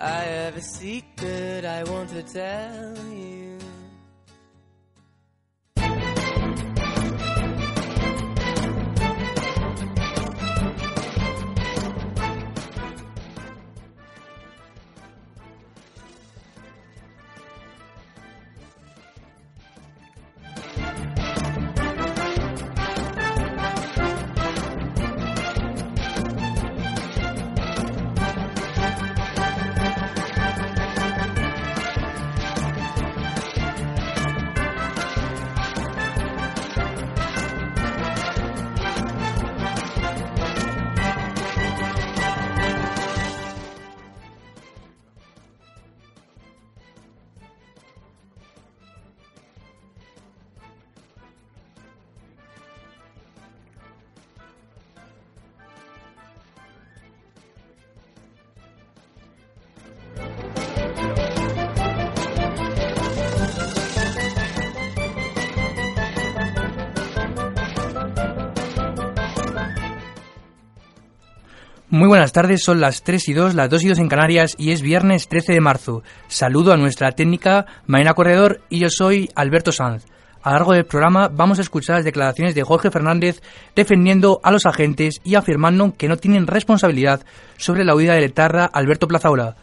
I have a secret I want to tell you. Muy buenas tardes, son las 3 y 2, las 2 y 2 en Canarias y es viernes 13 de marzo. Saludo a nuestra técnica Maena Corredor y yo soy Alberto Sanz. A lo largo del programa vamos a escuchar las declaraciones de Jorge Fernández defendiendo a los agentes y afirmando que no tienen responsabilidad sobre la huida de Letarra Alberto Plazaola,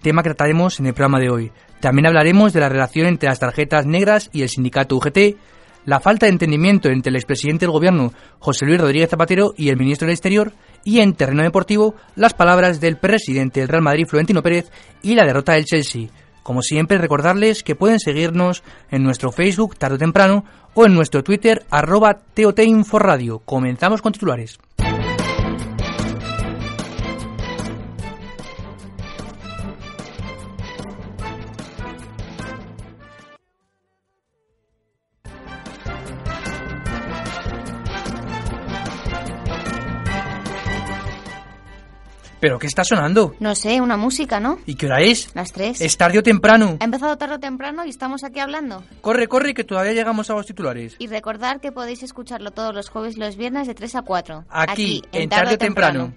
tema que trataremos en el programa de hoy. También hablaremos de la relación entre las tarjetas negras y el sindicato UGT, la falta de entendimiento entre el expresidente del gobierno José Luis Rodríguez Zapatero y el ministro del Exterior y en terreno deportivo las palabras del presidente del Real Madrid Florentino Pérez y la derrota del Chelsea. Como siempre recordarles que pueden seguirnos en nuestro Facebook tarde o temprano o en nuestro Twitter arroba TOTinforadio. Comenzamos con titulares. ¿Pero qué está sonando? No sé, una música, ¿no? ¿Y qué hora es? Las tres. Es tarde o temprano. Ha empezado tarde o temprano y estamos aquí hablando. Corre, corre, que todavía llegamos a los titulares. Y recordar que podéis escucharlo todos los jueves y los viernes de 3 a 4. Aquí, en tarde o temprano.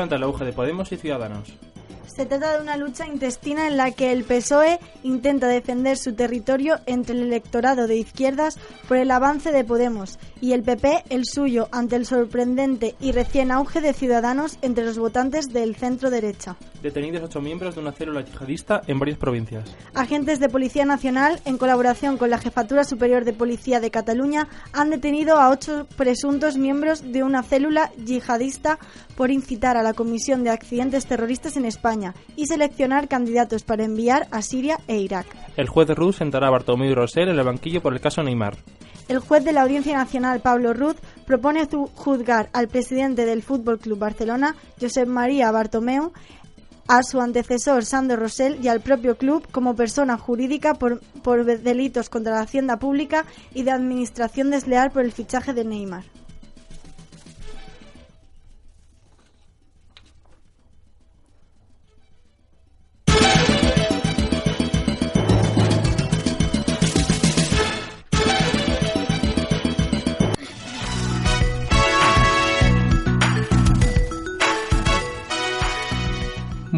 ante el auge de Podemos y Ciudadanos. Se trata de una lucha intestina en la que el PSOE intenta defender su territorio entre el electorado de izquierdas por el avance de Podemos y el PP el suyo ante el sorprendente y recién auge de Ciudadanos entre los votantes del centro derecha. Detenidos ocho miembros de una célula yihadista en varias provincias. Agentes de Policía Nacional, en colaboración con la Jefatura Superior de Policía de Cataluña, han detenido a ocho presuntos miembros de una célula yihadista por incitar a la comisión de accidentes terroristas en España y seleccionar candidatos para enviar a Siria e Irak. El juez de Ruz sentará a Bartomeu y Rosell en el banquillo por el caso Neymar. El juez de la Audiencia Nacional, Pablo Ruz, propone juzgar al presidente del Fútbol Club Barcelona, Josep María Bartomeu, a su antecesor Sandro Rosell y al propio club como persona jurídica por, por delitos contra la hacienda pública y de administración desleal por el fichaje de Neymar.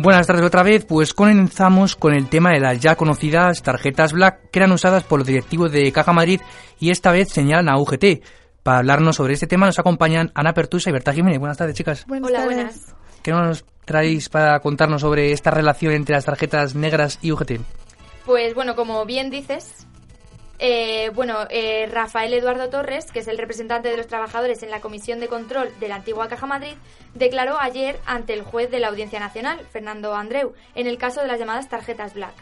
Buenas tardes otra vez, pues comenzamos con el tema de las ya conocidas tarjetas Black que eran usadas por los directivos de Caja Madrid y esta vez señalan a UGT. Para hablarnos sobre este tema nos acompañan Ana Pertusa y Berta Jiménez. Buenas tardes, chicas. Hola, buenas. ¿Qué nos traéis para contarnos sobre esta relación entre las tarjetas negras y UGT? Pues bueno, como bien dices, eh, bueno, eh, Rafael Eduardo Torres, que es el representante de los trabajadores en la Comisión de Control de la antigua Caja Madrid, declaró ayer ante el juez de la Audiencia Nacional, Fernando Andreu, en el caso de las llamadas tarjetas Black.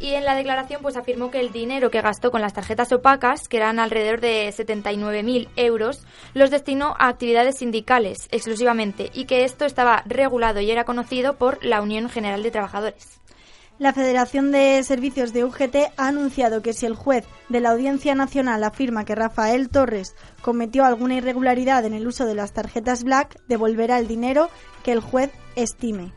Y en la declaración pues afirmó que el dinero que gastó con las tarjetas opacas, que eran alrededor de 79.000 euros, los destinó a actividades sindicales exclusivamente y que esto estaba regulado y era conocido por la Unión General de Trabajadores. La Federación de Servicios de UGT ha anunciado que si el juez de la Audiencia Nacional afirma que Rafael Torres cometió alguna irregularidad en el uso de las tarjetas Black, devolverá el dinero que el juez estime.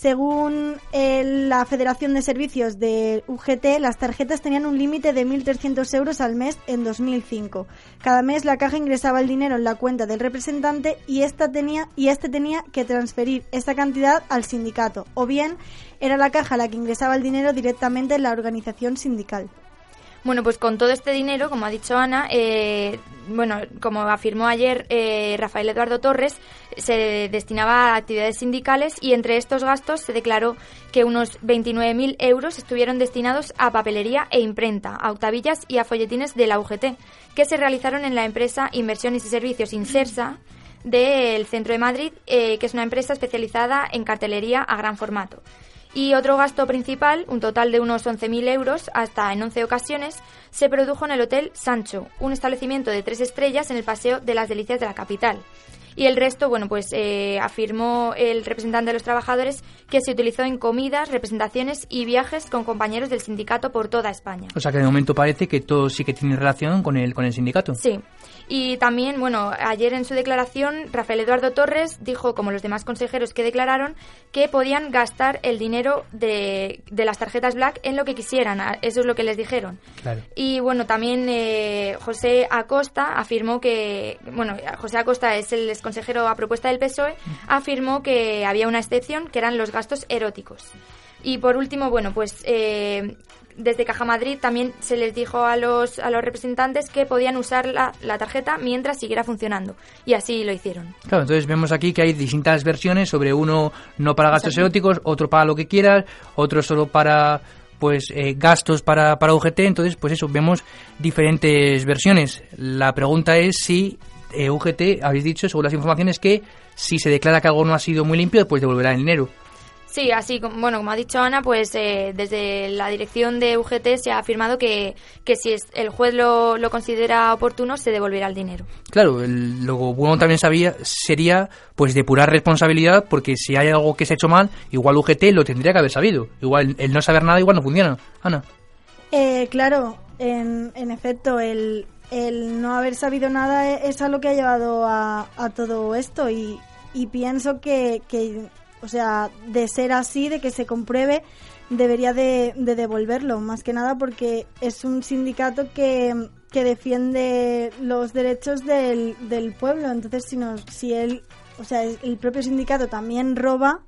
Según eh, la Federación de Servicios de UGT, las tarjetas tenían un límite de 1.300 euros al mes en 2005. Cada mes la caja ingresaba el dinero en la cuenta del representante y, esta tenía, y este tenía que transferir esta cantidad al sindicato, o bien era la caja la que ingresaba el dinero directamente en la organización sindical. Bueno, pues con todo este dinero, como ha dicho Ana, eh, bueno, como afirmó ayer eh, Rafael Eduardo Torres, se destinaba a actividades sindicales y entre estos gastos se declaró que unos 29.000 euros estuvieron destinados a papelería e imprenta, a octavillas y a folletines de la UGT, que se realizaron en la empresa Inversiones y Servicios Insersa del centro de Madrid, eh, que es una empresa especializada en cartelería a gran formato. Y otro gasto principal, un total de unos 11.000 euros, hasta en 11 ocasiones, se produjo en el Hotel Sancho, un establecimiento de tres estrellas en el Paseo de las Delicias de la capital. Y el resto, bueno, pues eh, afirmó el representante de los trabajadores que se utilizó en comidas, representaciones y viajes con compañeros del sindicato por toda España. O sea que de momento parece que todo sí que tiene relación con el, con el sindicato. Sí. Y también, bueno, ayer en su declaración, Rafael Eduardo Torres dijo, como los demás consejeros que declararon, que podían gastar el dinero de, de las tarjetas Black en lo que quisieran. Eso es lo que les dijeron. Claro. Y bueno, también eh, José Acosta afirmó que, bueno, José Acosta es el consejero a propuesta del PSOE, afirmó que había una excepción, que eran los gastos eróticos. Y por último, bueno, pues eh, desde Caja Madrid también se les dijo a los, a los representantes que podían usar la, la, tarjeta mientras siguiera funcionando. Y así lo hicieron. Claro, entonces vemos aquí que hay distintas versiones sobre uno no para gastos eróticos, otro para lo que quieras, otro solo para pues eh, gastos para, para UGT. Entonces, pues eso, vemos diferentes versiones. La pregunta es si eh, UGT, habéis dicho, según las informaciones, que si se declara que algo no ha sido muy limpio, pues devolverá el dinero. Sí, así como, bueno, como ha dicho Ana, pues eh, desde la dirección de UGT se ha afirmado que, que si es, el juez lo, lo, considera oportuno, se devolverá el dinero. Claro, el, lo bueno también sabía sería pues depurar responsabilidad, porque si hay algo que se ha hecho mal, igual UGT lo tendría que haber sabido. Igual el no saber nada igual no funciona. Ana. Eh, claro, en, en efecto, el, el no haber sabido nada es a lo que ha llevado a, a todo esto y, y pienso que, que o sea, de ser así, de que se compruebe, debería de, de, devolverlo, más que nada porque es un sindicato que, que defiende los derechos del, del pueblo. Entonces, si, nos, si él, o sea, el propio sindicato también roba.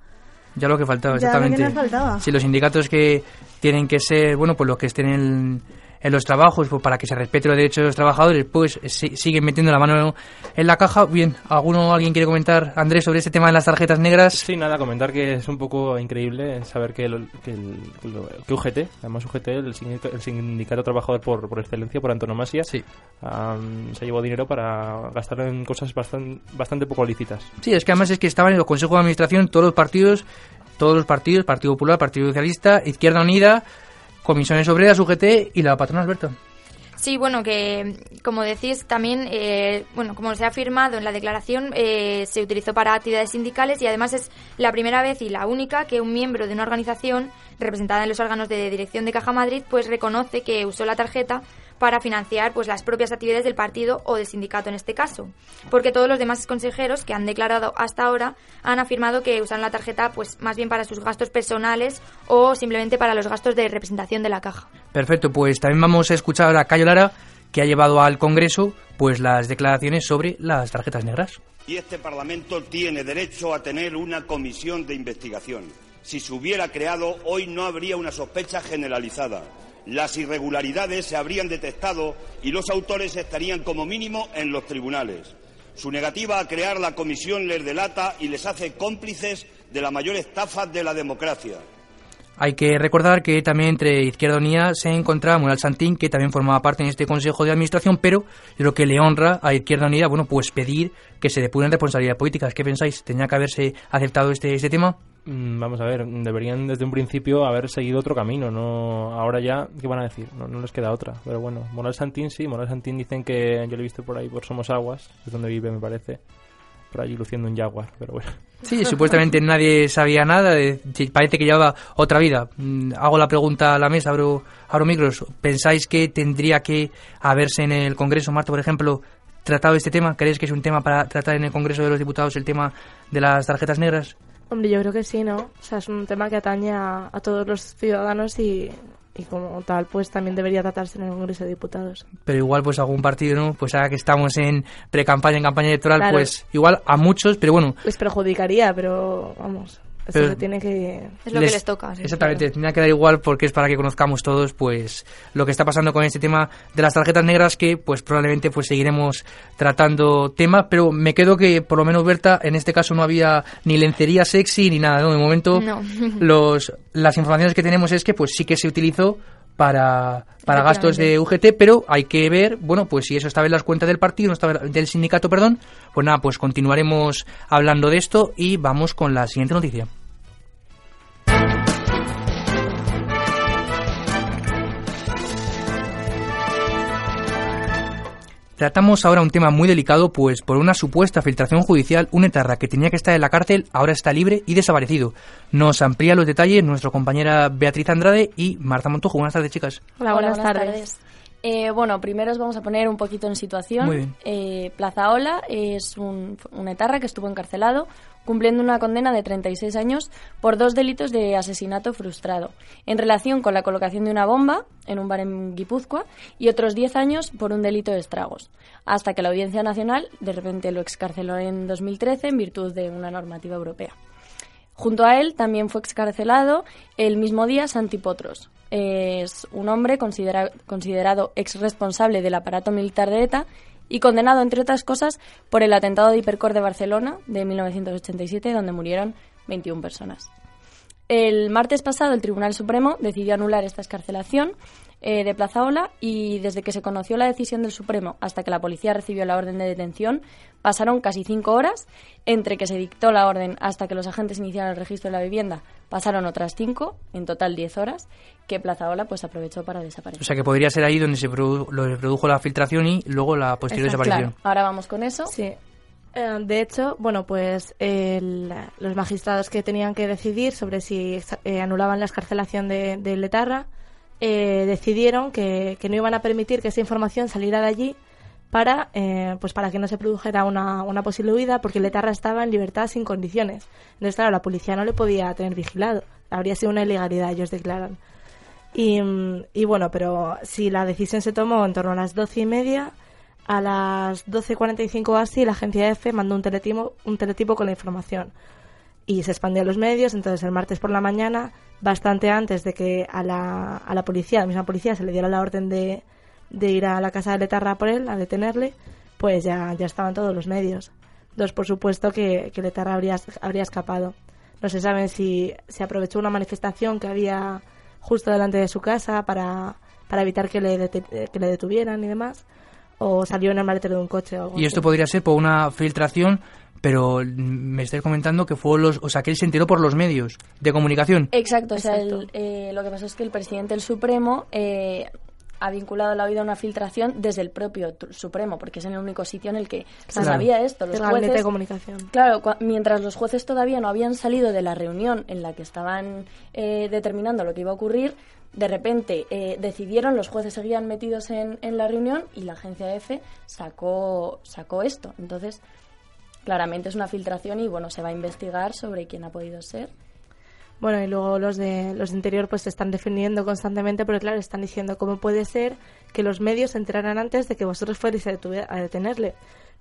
Ya lo que faltaba, exactamente. Ya lo que faltaba. Si los sindicatos que tienen que ser, bueno, pues los que estén en en los trabajos pues para que se respete los derechos de los trabajadores pues si, siguen metiendo la mano en la caja. Bien alguno alguien quiere comentar Andrés sobre este tema de las tarjetas negras sí nada comentar que es un poco increíble saber que, lo, que, el, que UGT además UGT el sindicato, el sindicato trabajador por, por excelencia por antonomasia sí. um, se llevó dinero para gastarlo en cosas bastante bastante poco lícitas. Sí es que además es que estaban en los consejos de administración todos los partidos todos los partidos Partido Popular Partido Socialista Izquierda Unida Comisiones Obreras, UGT y la patrona Alberto. Sí, bueno, que como decís, también, eh, bueno, como se ha afirmado en la declaración, eh, se utilizó para actividades sindicales y además es la primera vez y la única que un miembro de una organización representada en los órganos de dirección de Caja Madrid, pues reconoce que usó la tarjeta para financiar pues las propias actividades del partido o del sindicato en este caso, porque todos los demás consejeros que han declarado hasta ahora han afirmado que usan la tarjeta pues más bien para sus gastos personales o simplemente para los gastos de representación de la caja. Perfecto, pues también vamos a escuchar a Cayo Lara que ha llevado al Congreso pues las declaraciones sobre las tarjetas negras. Y este Parlamento tiene derecho a tener una comisión de investigación. Si se hubiera creado, hoy no habría una sospecha generalizada las irregularidades se habrían detectado y los autores estarían como mínimo en los tribunales. Su negativa a crear la comisión les delata y les hace cómplices de la mayor estafa de la democracia. Hay que recordar que también entre Izquierda Unida se encontraba Moral Santín, que también formaba parte en este Consejo de Administración, pero lo que le honra a Izquierda Unida, bueno, pues pedir que se depuren responsabilidades políticas. ¿Qué pensáis? ¿Tenía que haberse aceptado este, este tema? Vamos a ver, deberían desde un principio haber seguido otro camino, no ahora ya, ¿qué van a decir? No, les queda otra, pero bueno, Moral Santín sí, Moral Santín dicen que yo lo he visto por ahí por Somos Aguas, es donde vive me parece, por allí luciendo un jaguar, pero bueno. Sí, supuestamente nadie sabía nada, de, parece que llevaba otra vida. Hago la pregunta a la mesa, abro, abro micros, ¿pensáis que tendría que haberse en el Congreso, Marta, por ejemplo, tratado este tema? ¿Creéis que es un tema para tratar en el Congreso de los Diputados el tema de las tarjetas negras? Hombre, yo creo que sí, ¿no? O sea, es un tema que atañe a, a todos los ciudadanos y, y como tal, pues también debería tratarse en el Congreso de Diputados. Pero igual, pues algún partido, ¿no? Pues ahora que estamos en pre-campaña, en campaña electoral, Claro. pues igual a muchos, pero bueno. Pues perjudicaría, pero vamos, eso se tiene que... Es lo que les toca, sí, Exactamente, claro. tendría que dar igual porque es para que conozcamos todos pues lo que está pasando con este tema de las tarjetas negras que pues probablemente pues seguiremos tratando tema, pero me quedo que por lo menos Berta en este caso no había ni lencería sexy ni nada, ¿no? De momento No. los las informaciones que tenemos es que pues sí que se utilizó para, para gastos de. UGT, pero hay que ver, bueno, pues si eso estaba en las cuentas del partido, no estaba del sindicato, perdón, pues nada, pues continuaremos hablando de esto y vamos con la siguiente noticia. Tratamos ahora un tema muy delicado, pues por una supuesta filtración judicial, un etarra que tenía que estar en la cárcel ahora está libre y desaparecido. Nos amplía los detalles nuestra compañera Beatriz Andrade y Marta Montojo. Buenas tardes, chicas. Hola, buenas, tardes. Eh, bueno, primero os vamos a poner un poquito en situación. Muy bien. Eh, Plaza Ola es un, un etarra que estuvo encarcelado cumpliendo una condena de 36 años por dos delitos de asesinato frustrado en relación con la colocación de una bomba en un bar en Guipúzcoa y otros 10 años por un delito de estragos, hasta que la Audiencia Nacional de repente lo excarceló en 2013 en virtud de una normativa europea. Junto a él también fue excarcelado el mismo día Santi Potros. Es un hombre considera- considerado ex responsable del aparato militar de ETA y condenado, entre otras cosas, por el atentado de Hipercor de Barcelona de 1987, donde murieron 21 personas. El martes pasado el Tribunal Supremo decidió anular esta escarcelación eh, de Plaza Ola y desde que se conoció la decisión del Supremo hasta que la policía recibió la orden de detención pasaron casi cinco horas. Entre que se dictó la orden hasta que los agentes iniciaron el registro de la vivienda pasaron otras cinco, en total diez horas, que Plaza Ola pues aprovechó para desaparecer. O sea que podría ser ahí donde se produ- produjo la filtración y luego la posterior Exacto, desaparición. Claro, ahora vamos con eso. Sí. Eh, de hecho, bueno, pues el- los magistrados que tenían que decidir sobre si eh, anulaban la escarcelación de, de Letarra eh, decidieron que, que no iban a permitir que esa información saliera de allí para, eh, pues para que no se produjera una, una posible huida, porque Letarra estaba en libertad sin condiciones. Entonces, claro, la policía no le podía tener vigilado. Habría sido una ilegalidad, ellos declaran. Y, y bueno, pero si la decisión se tomó en torno a las doce y media, a las 12.45 o así, la agencia EFE mandó un teletipo, un teletipo con la información. Y se expandió a los medios, entonces el martes por la mañana, bastante antes de que a la, a la policía, a la misma policía, se le diera la orden de, de ir a la casa de Letarra por él, a detenerle, pues ya, ya estaban todos los medios. Dos, por supuesto, que, que Letarra habría, habría escapado. No se sabe si se aprovechó una manifestación que había justo delante de su casa para, para evitar que le, que le detuvieran y demás, o salió en el maletero de un coche o algo Y esto así. podría ser por una filtración, pero me estáis comentando que fue los, o sea, que él se enteró por los medios de comunicación. Exacto, o sea, Exacto. el- eh, lo que pasó es que el presidente del Supremo eh, ha vinculado la huida a una filtración desde el propio tr- Supremo, porque es el único sitio en el que se Claro. sabía esto. Los El gabinete de jueces, comunicación. Claro, cua- mientras los jueces todavía no habían salido de la reunión en la que estaban eh, determinando lo que iba a ocurrir, de repente eh, decidieron, los jueces seguían metidos en, en la reunión y la agencia F sacó, sacó esto. Entonces, claramente es una filtración y bueno, se va a investigar sobre quién ha podido ser. Bueno, y luego los de los de interior pues se están defendiendo constantemente, porque claro, están diciendo cómo puede ser que los medios se enteraran antes de que vosotros fuerais a, a detenerle.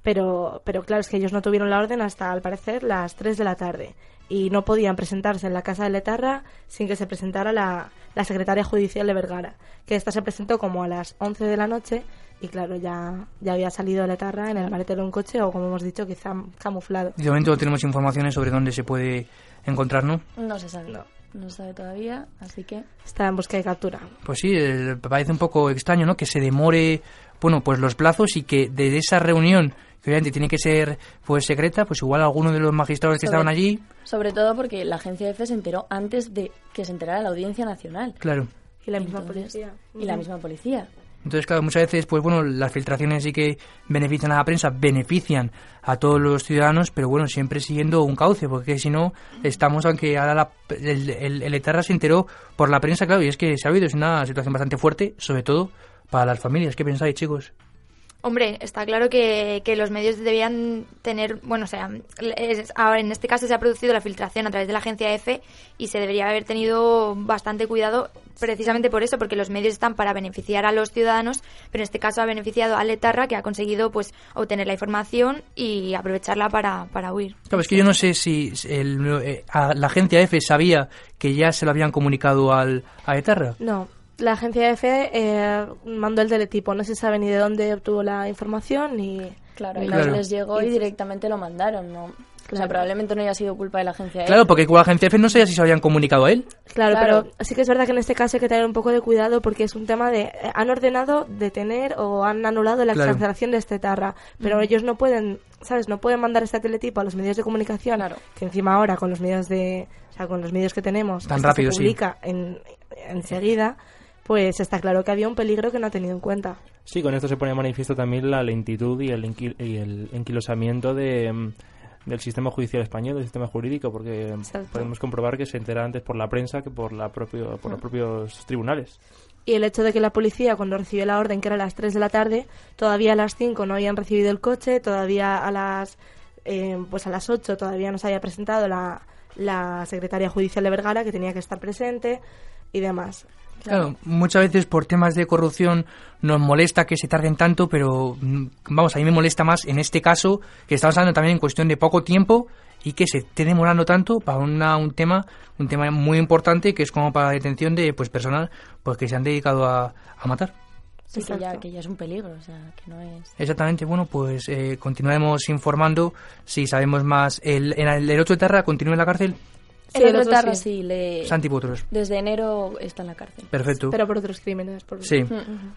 Pero, pero claro, es que ellos no tuvieron la orden hasta, al parecer, las 3 de la tarde. Y no podían presentarse en la casa de Letarra sin que se presentara la, la secretaria judicial de Vergara. Que esta se presentó como a las 11 de la noche y claro, ya, ya había salido Letarra en el maletero de un coche o, como hemos dicho, quizá camuflado. De momento no tenemos informaciones sobre dónde se puede encontrar, ¿no? No se sabe. No, se sabe todavía, así que... Está en busca de captura. Pues sí, eh, parece un poco extraño, ¿no? Que se demore, bueno, pues los plazos y que de esa reunión, que obviamente tiene que ser pues secreta, pues igual alguno de los magistrados que Sobre- estaban allí, Sobre todo porque la agencia F se enteró antes de que se enterara la Audiencia Nacional. claro. Y la misma Entonces- policía. Y la misma policía. Entonces, claro, muchas veces, pues bueno, las filtraciones sí que benefician a la prensa, benefician a todos los ciudadanos, pero bueno, siempre siguiendo un cauce, porque si no, estamos, aunque ahora la- el, el, el etarra se enteró por la prensa, claro, y es que se ha habido, es una situación bastante fuerte, sobre todo para las familias. ¿Qué pensáis, chicos? Hombre, está claro que, que los medios debían tener, bueno, o sea, es- ahora en este caso se ha producido la filtración a través de la agencia EFE y se debería haber tenido bastante cuidado precisamente por eso, porque los medios están para beneficiar a los ciudadanos, pero en este caso ha beneficiado a Letarra que ha conseguido pues obtener la información y aprovecharla para, para huir. Claro, es que yo no sé si el- eh, a la agencia F sabía que ya se lo habían comunicado al, a Etarra. No, la agencia EFE eh, mandó el teletipo, no se sabe ni de dónde obtuvo la información ni... Claro, y. Claro. les llegó y directamente lo mandaron, ¿no? O sea, probablemente no haya sido culpa de la agencia. Claro, porque con la agencia F no sabía si se habían comunicado a él. Claro, Claro. pero sí que es verdad que en este caso hay que tener un poco de cuidado porque es un tema de... eh, han ordenado detener o han anulado la Claro. excarcelación de este tarra, pero ellos no pueden, ¿sabes? No pueden mandar este teletipo a los medios de comunicación, Claro. que encima ahora con los medios de... O sea, con los medios que tenemos, Tan rápido, se sí. publica en, enseguida, pues está claro que había un peligro que no ha tenido en cuenta. Sí, con esto se pone de manifiesto también la lentitud y el, inqui- y el enquilosamiento de, mm, del sistema judicial español, del sistema jurídico, porque Exacto. podemos comprobar que se entera antes por la prensa que por, la propio, por los propios tribunales. Y el hecho de que la policía, cuando recibió la orden, que era a las 3 de la tarde, todavía a las 5 no habían recibido el coche, todavía a las, eh, pues a las 8 todavía no se había presentado la, la secretaria judicial de Vergara, que tenía que estar presente y demás. Claro, muchas veces por temas de corrupción nos molesta que se tarden tanto, pero mm, vamos, a mí me molesta más en este caso que estamos hablando también en cuestión de poco tiempo y que se esté demorando tanto para una- un tema un tema muy importante que es como para la detención de pues personas pues que se han dedicado a, a matar. Sí, que ya, que ya es un peligro, o sea, que no es... Exactamente, bueno, pues eh, continuaremos informando si sabemos más. El, en el, el 8 de Terra continúa en la cárcel, Sí, el otro sí. sí, le... Santi Potros. Desde enero está en la cárcel. Perfecto. Pero por otros crímenes. Por... Sí,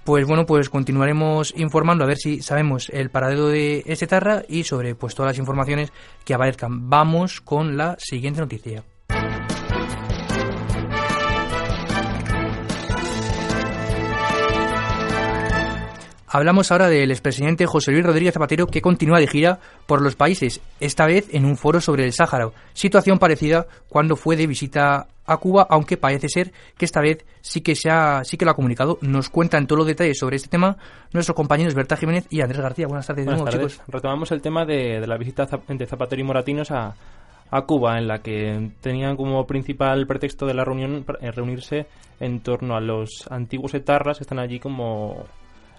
pues bueno, pues continuaremos informando a ver si sabemos el paradero de este Tarra y sobre pues todas las informaciones que aparezcan. Vamos con la siguiente noticia. Hablamos ahora del expresidente José Luis Rodríguez Zapatero que continúa de gira por los países, esta vez en un foro sobre el Sáhara. Situación parecida cuando fue de visita a Cuba, aunque parece ser que esta vez sí que se ha, sí que lo ha comunicado. Nos cuentan todos los detalles sobre este tema nuestros compañeros Berta Jiménez y Andrés García. Buenas tardes, de Buenas nuevo, tardes. chicos. Retomamos el tema de, de la visita de Zapatero y Moratinos a, a Cuba, en la que tenían como principal pretexto de la reunión eh, reunirse en torno a los antiguos etarras que están allí como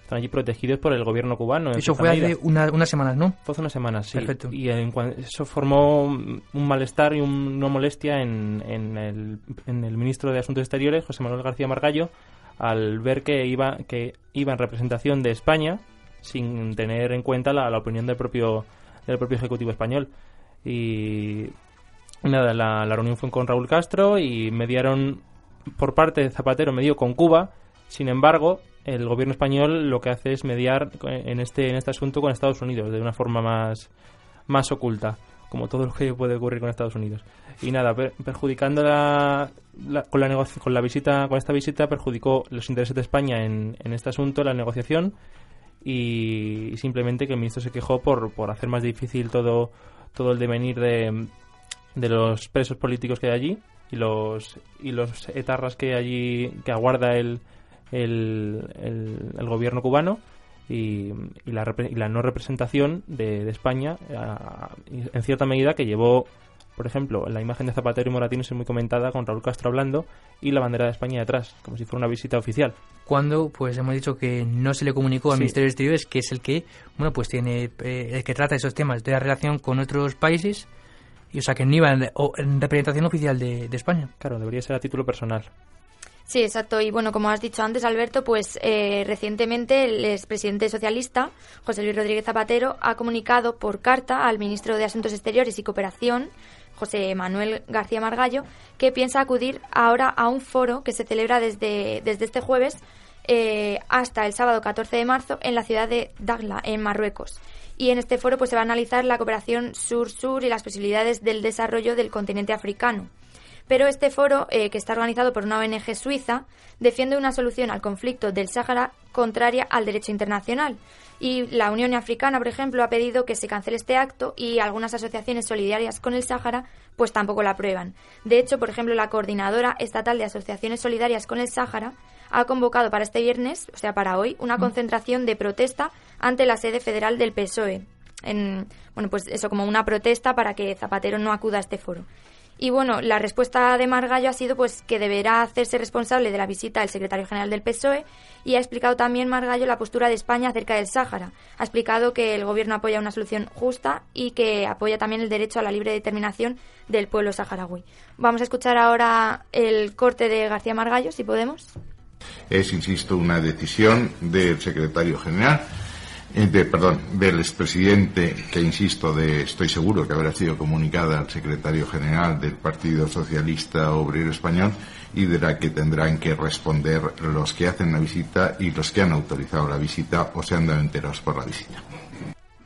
están allí protegidos por el gobierno cubano. Eso fue hace una- unas semanas, ¿no? Fue hace unas semanas, sí. Perfecto. Y en eso formó un malestar y un- una molestia en, en el, en el ministro de Asuntos Exteriores, José Manuel García Margallo, al ver que iba, que iba en representación de España sin tener en cuenta la, la opinión del propio, del propio Ejecutivo español. Y nada, la, la reunión fue con Raúl Castro y mediaron por parte de Zapatero, medió con Cuba. Sin embargo, el gobierno español lo que hace es mediar en este, en este asunto con Estados Unidos de una forma más, más oculta, como todo lo que puede ocurrir con Estados Unidos. Y nada, per- perjudicando la, con, la negoci- con la visita, con esta visita perjudicó los intereses de España en, en este asunto, la negociación, y simplemente que el ministro se quejó por, por hacer más difícil todo, todo el devenir de, de los presos políticos que hay allí y los y los etarras que allí que aguarda el el, el, el gobierno cubano y, y la, y la no representación de, de España a- en cierta medida que llevó por ejemplo la imagen de Zapatero y Moratinos es muy comentada con Raúl Castro hablando y la bandera de España detrás como si fuera una visita oficial Cuando pues hemos dicho que no se le comunicó al Sí. Ministerio de Exteriores, que es el que, bueno, pues tiene, eh, el que trata esos temas de la relación con otros países, y o sea que no iba en, o- en representación oficial de, de España. claro debería ser a título personal Sí, exacto. Y bueno, como has dicho antes, Alberto, pues eh, recientemente el expresidente socialista, José Luis Rodríguez Zapatero, ha comunicado por carta al ministro de Asuntos Exteriores y Cooperación, José Manuel García Margallo, que piensa acudir ahora a un foro que se celebra desde, desde este jueves eh, hasta el sábado 14 de marzo en la ciudad de Dagla, en Marruecos. Y en este foro pues se va a analizar la cooperación sur-sur y las posibilidades del desarrollo del continente africano. Pero este foro, eh, que está organizado por una ONG suiza, defiende una solución al conflicto del Sáhara contraria al derecho internacional. Y la Unión Africana, por ejemplo, ha pedido que se cancele este acto y algunas asociaciones solidarias con el Sáhara pues tampoco la aprueban. De hecho, por ejemplo, la Coordinadora Estatal de Asociaciones Solidarias con el Sáhara ha convocado para este viernes, o sea, para hoy, una concentración de protesta ante la sede federal del PSOE. En, bueno, pues eso, como una protesta para que Zapatero no acuda a este foro. Y bueno, la respuesta de Margallo ha sido pues que deberá hacerse responsable de la visita del secretario general del PSOE y ha explicado también Margallo la postura de España acerca del Sáhara. Ha explicado que el gobierno apoya una solución justa y que apoya también el derecho a la libre determinación del pueblo saharaui. Vamos a escuchar ahora el corte de García Margallo, si podemos. Es, insisto, una decisión del secretario general eh, perdón, del expresidente, que insisto, de, estoy seguro que habrá sido comunicada al secretario general del Partido Socialista Obrero Español y de la que tendrán que responder los que hacen la visita y los que han autorizado la visita o se han dado enterados por la visita.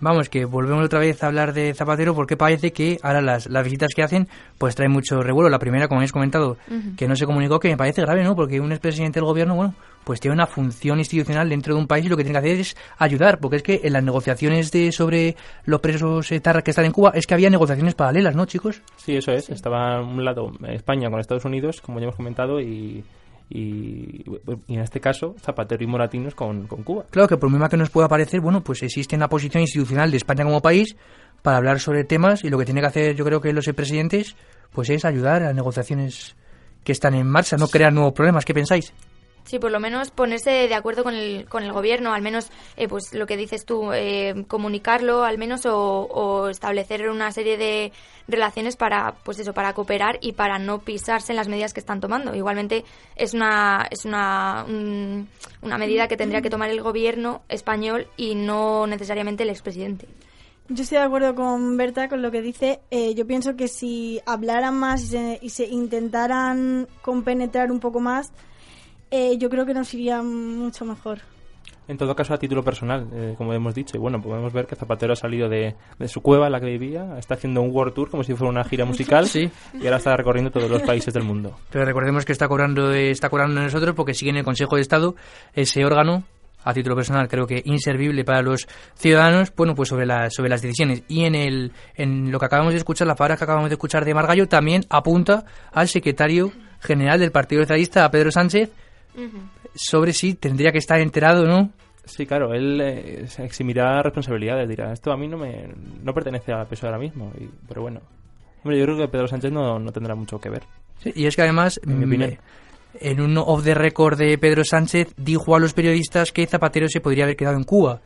Vamos, que volvemos otra vez a hablar de Zapatero porque parece que ahora las, las visitas que hacen pues traen mucho revuelo. La primera, como habéis comentado, que no se comunicó, que me parece grave, ¿no? Porque un expresidente del gobierno, bueno, pues tiene una función institucional dentro de un país y lo que tiene que hacer es ayudar, porque es que en las negociaciones de sobre los presos etarras que están en Cuba es que había negociaciones paralelas, ¿no, chicos? Sí, eso es. Estaba a un lado España con Estados Unidos, como ya hemos comentado, y y, y, en este caso Zapatero y Moratinos con, con, Cuba. Claro que por mal que nos pueda parecer, bueno, pues existe una posición institucional de España como país para hablar sobre temas y lo que tiene que hacer yo creo que los presidentes pues es ayudar a las negociaciones que están en marcha, no crear nuevos problemas. ¿Qué pensáis? Sí, por lo menos ponerse de acuerdo con el, con el gobierno, al menos, eh, pues lo que dices tú, eh, comunicarlo, al menos, o, o, establecer una serie de relaciones para, pues eso, para cooperar y para no pisarse en las medidas que están tomando. Igualmente, es una, es una, un, una medida que tendría que tomar el gobierno español y no necesariamente el expresidente. Yo estoy de acuerdo con Berta con lo que dice. Eh, yo pienso que si hablaran más y se, y se intentaran compenetrar un poco más, eh, yo creo que nos iría mucho mejor. En todo caso, a título personal, eh, como hemos dicho, y bueno, podemos ver que Zapatero ha salido de, de, su cueva en la que vivía, está haciendo un World Tour como si fuera una gira musical sí. y ahora está recorriendo todos los países del mundo. Pero recordemos que está cobrando, está cobrando nosotros porque sigue en el Consejo de Estado ese órgano a título personal creo que inservible para los ciudadanos, bueno, pues sobre, la, sobre las decisiones. Y en, el, en lo que acabamos de escuchar, las palabras que acabamos de escuchar de Margallo, también apunta al secretario general del Partido Socialista, a Pedro Sánchez, uh -huh. sobre si tendría que estar enterado o no. Sí, claro, él eh, se eximirá responsabilidades, dirá, esto a mí no me no pertenece al peso ahora mismo, y, pero bueno. Hombre, yo creo que Pedro Sánchez no, no tendrá mucho que ver. Sí, y es que además, en mi opinión, en un off the record de Pedro Sánchez dijo a los periodistas que Zapatero se podría haber quedado en Cuba.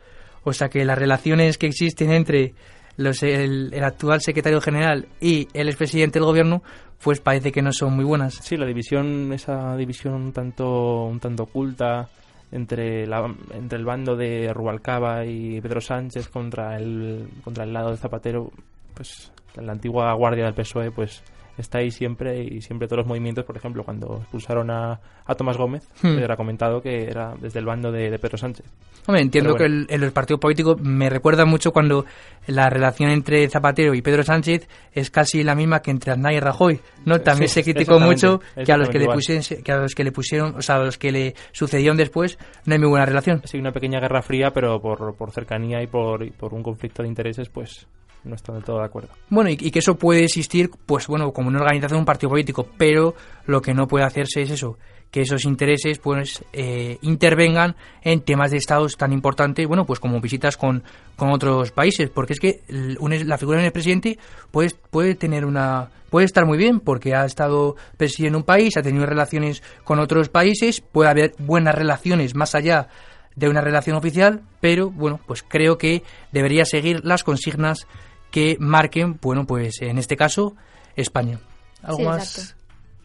O sea que las relaciones que existen entre los, el, el, actual secretario general y el expresidente del gobierno, pues parece que no son muy buenas. Sí, la división, esa división un tanto, un tanto oculta entre, la, entre el bando de Rubalcaba y Pedro Sánchez contra el, contra el lado de Zapatero, pues la antigua guardia del PSOE, pues está ahí siempre y siempre todos los movimientos, por ejemplo, cuando expulsaron a, a Tomás Gómez, hmm. era comentado que era desde el bando de, de Pedro Sánchez. Hombre, entiendo bueno. que el, en los partidos políticos me recuerda mucho cuando la relación entre Zapatero y Pedro Sánchez es casi la misma que entre Aznar y Rajoy, ¿no? También sí, se criticó mucho que a los que le pusieron, que a los que le pusieron, o sea, a los que le sucedieron después no hay muy buena relación. Sí, una pequeña guerra fría, pero por, por cercanía y por, y por un conflicto de intereses, pues no están del todo de acuerdo. Bueno, y, que eso puede existir, pues bueno, como una organización, un partido político, pero lo que no puede hacerse es eso, que esos intereses pues eh, intervengan en temas de estados tan importantes, bueno, pues como visitas con, con otros países, porque es que un, la figura del presidente puede, puede tener una puede estar muy bien porque ha estado presidiendo un país, ha tenido relaciones con otros países, puede haber buenas relaciones más allá de una relación oficial, pero bueno, pues creo que debería seguir las consignas que marquen, bueno, pues en este caso, España. ¿Algo sí, más exacto.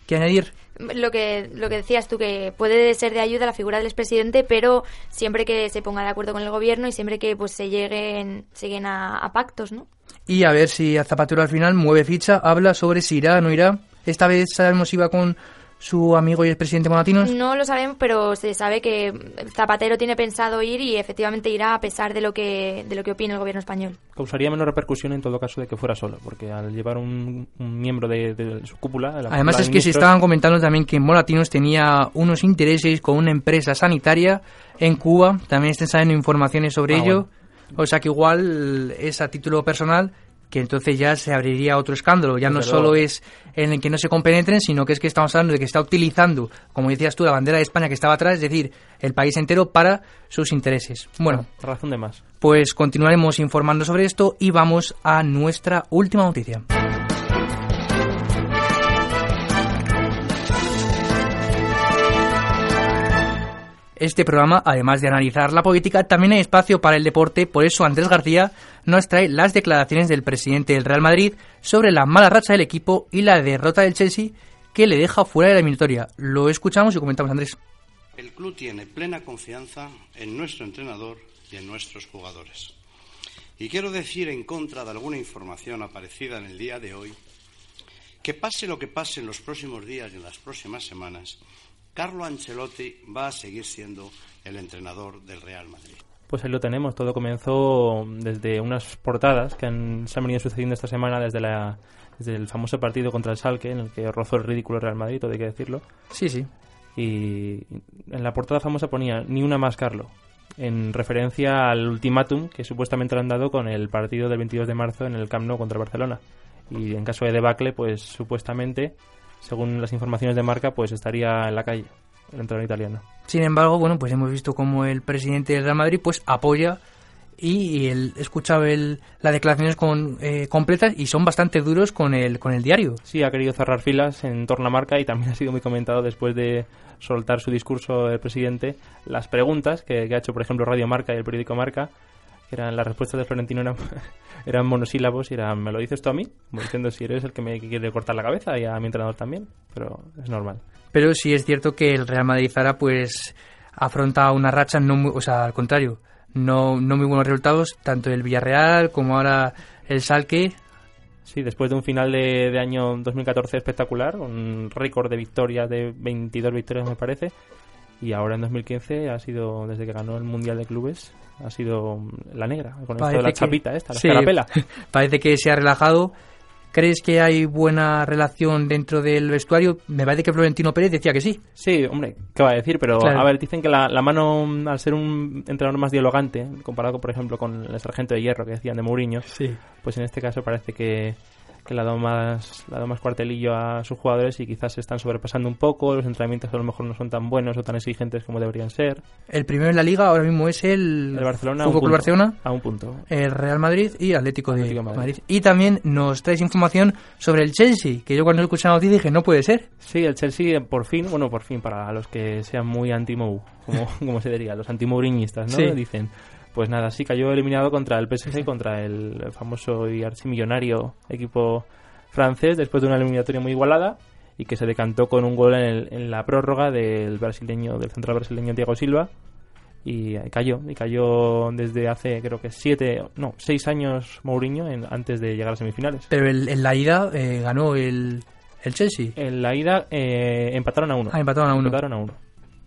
que añadir? Lo que, lo que decías tú, que puede ser de ayuda la figura del expresidente, pero siempre que se ponga de acuerdo con el gobierno y siempre que pues se lleguen, lleguen a, a pactos, ¿no? Y a ver si a Zapatero al final mueve ficha, habla sobre si irá o no irá. Esta vez sabemos si va con su amigo y el presidente Monatinos? No lo sabemos, pero se sabe que Zapatero tiene pensado ir y efectivamente irá a pesar de lo que de lo que opine el gobierno español. Causaría menos repercusión en todo caso de que fuera solo, porque al llevar un, un miembro de, de su cúpula... de la Además cúpula es que se estaban comentando también que Monatinos tenía unos intereses con una empresa sanitaria en Cuba. También están saliendo informaciones sobre Ah, ello. O sea que igual es a título personal que entonces ya se abriría otro escándalo. Ya no solo es en el que no se compenetren, sino que es que estamos hablando de que está utilizando, como decías tú, la bandera de España que estaba atrás, es decir, el país entero para sus intereses. Bueno, Razón de más. pues continuaremos informando sobre esto y vamos a nuestra última noticia. Este programa, además de analizar la política, también hay espacio para el deporte, por eso Andrés García nos trae las declaraciones del presidente del Real Madrid sobre la mala racha del equipo y la derrota del Chelsea que le deja fuera de la eliminatoria. Lo escuchamos y comentamos, Andrés. El club tiene plena confianza en nuestro entrenador y en nuestros jugadores. Y quiero decir en contra de alguna información aparecida en el día de hoy, que pase lo que pase en los próximos días y en las próximas semanas, Carlo Ancelotti va a seguir siendo el entrenador del Real Madrid. Pues ahí lo tenemos. Todo comenzó desde unas portadas que han- se han venido sucediendo esta semana desde, la, desde el famoso partido contra el Salque, en el que rozó el ridículo Real Madrid, todo hay que decirlo. Sí, sí. Y en la portada famosa ponía ni una más Carlo, en referencia al ultimátum que supuestamente le han dado con el partido del 22 de marzo en el Camp Nou contra el Barcelona. Y en caso de debacle, pues supuestamente, según las informaciones de marca, pues estaría en la calle el entrenador italiano. Sin embargo, bueno, pues hemos visto como el presidente del Real Madrid pues apoya y, y él escuchaba el, las declaraciones con, eh, completas y son bastante duros con el, con el diario. Sí, ha querido cerrar filas en torno a marca y también ha sido muy comentado después de soltar su discurso el presidente las preguntas que, que ha hecho, por ejemplo, Radio Marca y el periódico Marca, eran las respuestas de Florentino eran, eran monosílabos y eran, ¿me lo dices tú a mí? Como diciendo si eres el que me quiere cortar la cabeza y a mi entrenador también, pero es normal. Pero sí es cierto que el Real Madrid ahora pues afronta una racha no muy, o sea, al contrario, no, no muy buenos resultados, tanto el Villarreal como ahora el Salque. Sí, después de un final de, de año 2014 espectacular, un récord de victorias de 22 victorias me parece, y ahora en 2015 ha sido, desde que ganó el Mundial de Clubes, ha sido la negra, con esto de la que- chapita esta, la sí, escarapela. parece que se ha relajado. ¿Crees que hay buena relación dentro del vestuario? Me parece que Florentino Pérez decía que sí. Sí, hombre, ¿qué va a decir? Pero, Claro. a ver, dicen que la, la mano, mm, al ser un entrenador más dialogante, comparado, por ejemplo, con el sargento de hierro que decían de Mourinho, pues en este caso parece que, que le ha dado más, le ha dado más cuartelillo a sus jugadores y quizás se están sobrepasando un poco, los entrenamientos a lo mejor no son tan buenos o tan exigentes como deberían ser. El primero en la liga ahora mismo es el, El Barcelona Fútbol Club. Barcelona, A un punto. el Real Madrid y Atlético, de Atlético de Madrid. Madrid. Y también nos traes información sobre el Chelsea, que yo cuando escuché la noticia dije, no puede ser. Sí, el Chelsea eh, por fin, bueno, por fin, para los que sean muy anti-Mou, como, como se diría, los anti-mouriñistas, ¿no? Sí. Dicen, pues nada, sí cayó eliminado contra el PSG, contra el famoso y archimillonario equipo francés, después de una eliminatoria muy igualada y que se decantó con un gol en, el- en la prórroga del brasileño, del central brasileño Diego Silva y eh, cayó, y cayó desde hace creo que siete, no, seis años Mourinho en- antes de llegar a semifinales. Pero el- en la ida eh, ganó el, el Chelsea. En la ida eh, empataron a uno. Ah, empataron a uno. Empataron a uno.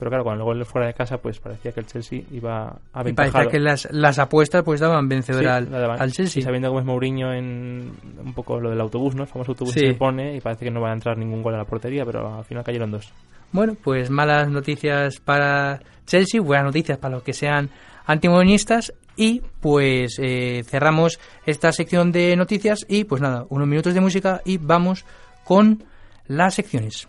Pero claro, con el gol fuera de casa, pues parecía que el Chelsea iba Y aventajado. parecía que las, las apuestas pues daban vencedor Sí, al, daban. al Chelsea. Y sabiendo cómo es Mourinho en un poco lo del autobús, ¿no? El famoso autobús Sí. que se pone y parece que no va a entrar ningún gol a la portería, pero al final cayeron dos. Bueno, pues malas noticias para Chelsea, buenas noticias para los que sean antimonistas y pues eh, cerramos esta sección de noticias y pues nada, unos minutos de música y vamos con las secciones.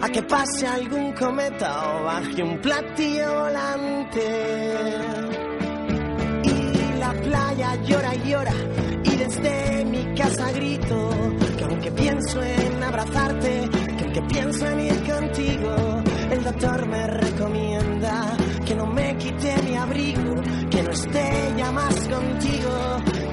a que pase algún cometa o baje un platillo volante. Y la playa llora y llora y desde mi casa grito que aunque pienso en abrazarte, que aunque pienso en ir contigo, el doctor me recomienda que no me quite mi abrigo, que no esté ya más contigo.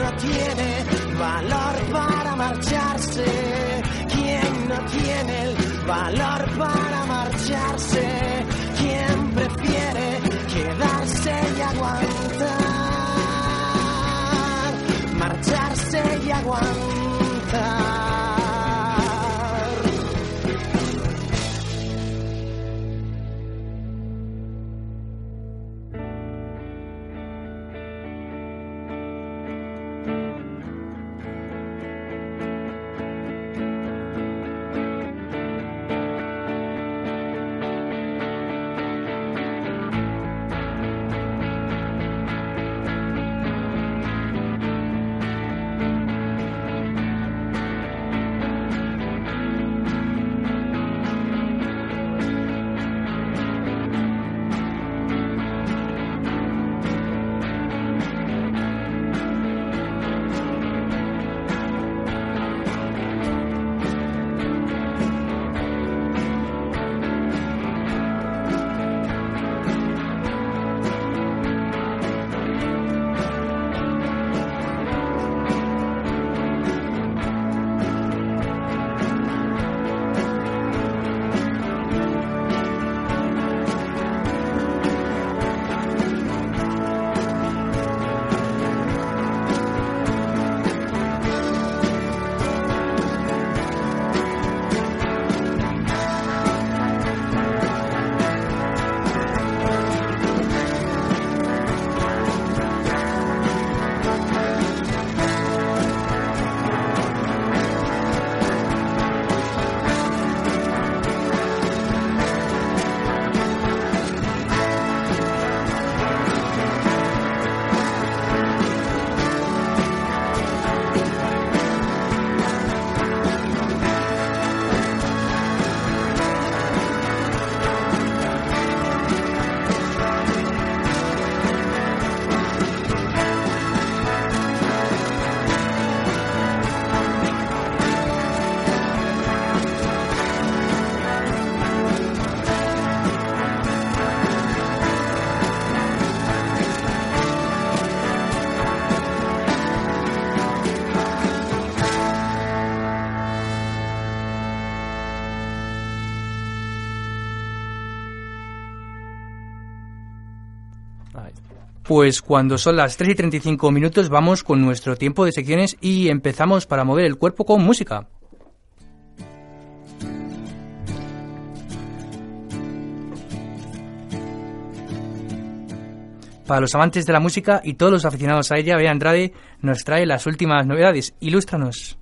no tiene valor para marcharse? ¿Quién no tiene el valor para marcharse? ¿Quién prefiere quedarse y aguantar? Marcharse y aguantar. Pues cuando son las 3 y 35 minutos vamos con nuestro tiempo de secciones y empezamos para mover el cuerpo con música. Para los amantes de la música y todos los aficionados a ella, Bea Andrade nos trae las últimas novedades. Ilústranos.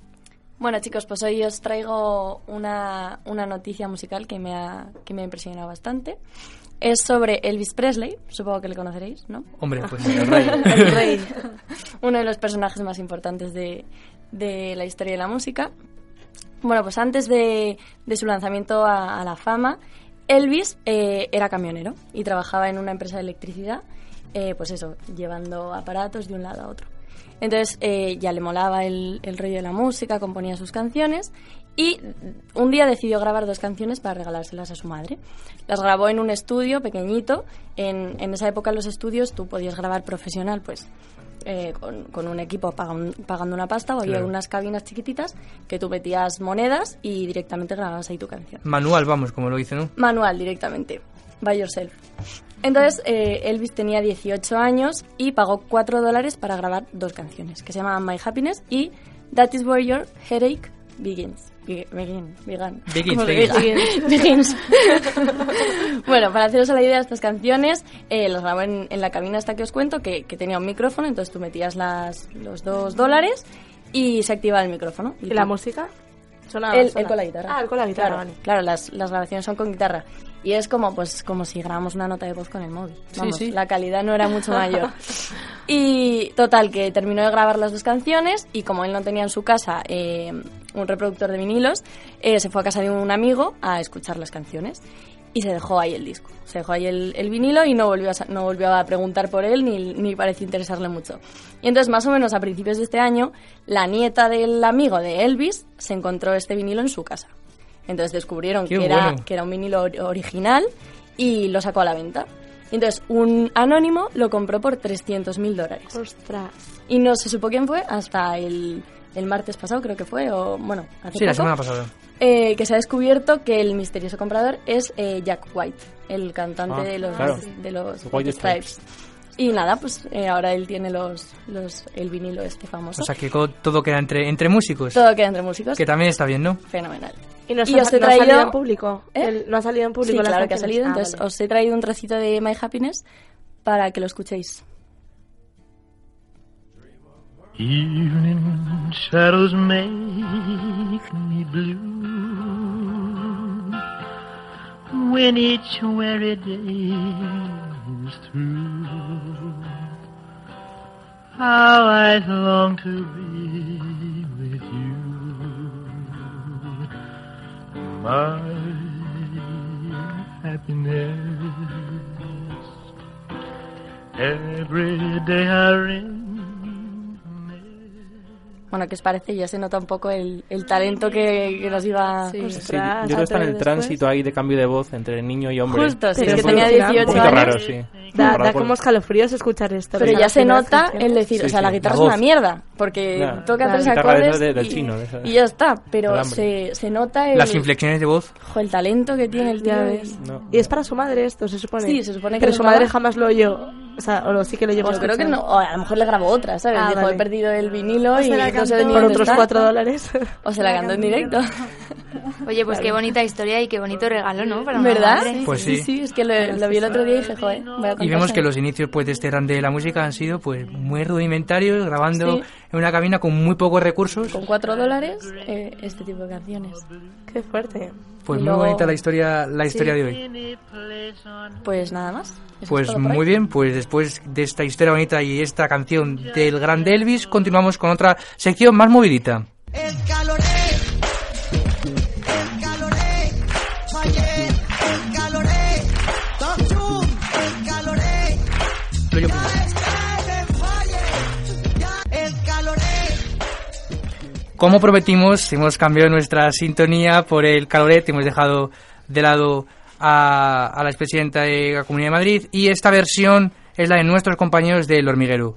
Bueno chicos, pues hoy os traigo una, una noticia musical que me, ha, que me ha impresionado bastante. Es sobre Elvis Presley, supongo que le conoceréis, ¿no? Hombre, pues el rey. el rey. Uno de los personajes más importantes de, de la historia de la música. Bueno, pues antes de, de su lanzamiento a, a la fama, Elvis eh, era camionero y trabajaba en una empresa de electricidad, eh, pues eso, llevando aparatos de un lado a otro. Entonces eh, ya le molaba el, el rollo de la música, componía sus canciones y un día decidió grabar dos canciones para regalárselas a su madre. Las grabó en un estudio pequeñito. En, en esa época en los estudios tú podías grabar profesional, pues eh, con, con un equipo pagan- pagando una pasta o había Claro. unas cabinas chiquititas que tú metías monedas y directamente grababas ahí tu canción. Manual, vamos, como lo dice, ¿no? Manual directamente. By yourself. Entonces, eh, Elvis tenía 18 años y pagó 4 dólares para grabar dos canciones que se llamaban My Happiness y That is where your headache begins. Be- Begin, began. Begins, bueno, para haceros a la idea de estas canciones, eh, las grabó en, en la cabina esta que os cuento, que, que tenía un micrófono, entonces tú metías las, los dos dólares y se activaba el micrófono. ¿Y la música? Sonaba Él, sola. él con la guitarra. Ah, él con la guitarra, Claro, vale. claro las, las grabaciones son con guitarra. Y es como, pues, como si grabamos una nota de voz con el móvil. Sí, Vamos, sí. la calidad no era mucho mayor. y total, que terminó de grabar las dos canciones y como él no tenía en su casa eh, un reproductor de vinilos, eh, se fue a casa de un amigo a escuchar las canciones. Y se dejó ahí el disco. Se dejó ahí el, el vinilo y no volvió, a, no volvió a preguntar por él ni, ni pareció interesarle mucho. Y entonces, más o menos a principios de este año, la nieta del amigo de Elvis se encontró este vinilo en su casa. Entonces descubrieron Qué que era, bueno. que era un vinilo or- original y lo sacó a la venta. Y entonces un anónimo lo compró por 300 mil dólares. Ostras. Y no se supo quién fue hasta el, el martes pasado, creo que fue, o bueno, hace Sí, la poco, semana pasada. Eh, que se ha descubierto que el misterioso comprador es eh, Jack White, el cantante Ah, de los, claro. de los The White Stripes. Y nada, pues eh, ahora él tiene los, los, el vinilo este famoso. O sea, que todo queda entre, entre músicos. Todo queda entre músicos. Que también está bien, ¿no? Fenomenal. ¿Y no, Y ha- os he no ha salido traído- en público? ¿Eh? El- ¿No ha salido en público Sí, claro que ha salido. Ah, Entonces vale. os he traído un trocito de My Happiness para que lo escuchéis. Evening shadows make me blue when each weary day is through. How I long to be with you, my happiness. Every day I ring. Bueno, ¿qué os parece? Ya se nota un poco el, el talento que, que nos iba... Sí. Sí, yo creo que está en el tránsito ahí de cambio de voz entre niño y hombre. Justo, sí, es que tenía alucinante. 18 Un poquito años. raro, sí. Da, Raro da por- como escalofríos escuchar esto. Pero ya se nota el decir, Sí, o sea, sí, la guitarra la es una mierda, porque Ya. toca La tres guitarra de acordes de- del y, chino, de y ya está, pero se, se nota el, Las inflexiones de voz. jo, el talento que tiene el tío. No. Y es para su madre esto, se supone. Sí, se supone que Pero su madre jamás lo oyó. O sea, o lo, sí que lo llegó a Yo creo que no, o a lo mejor le grabó otra, ¿sabes? Ah, Dijo, vale. he perdido el vinilo O y se la no sé Por otros cuatro dólares. O se la La cantó en directo. Oye, pues qué bonita historia y qué bonito regalo, ¿no? Para ¿Verdad? madre. Pues sí, sí. sí, es que lo, lo vi el otro día y dije, joder, voy a Y vemos que los inicios pues de este grande de la música han sido pues muy rudimentarios, grabando Sí. En una cabina con muy pocos recursos. Con cuatro dólares, eh, este tipo de canciones. Qué fuerte. Pues Y muy luego- bonita la historia, la Sí. historia de hoy. Pues nada más. Eso Pues muy bien, pues después de esta historia bonita y esta canción del grande Elvis, continuamos con otra sección más movidita. El Como prometimos, hemos cambiado nuestra sintonía por el caloret, hemos dejado de lado a, a la expresidenta de la Comunidad de Madrid y esta versión es la de nuestros compañeros del hormiguero.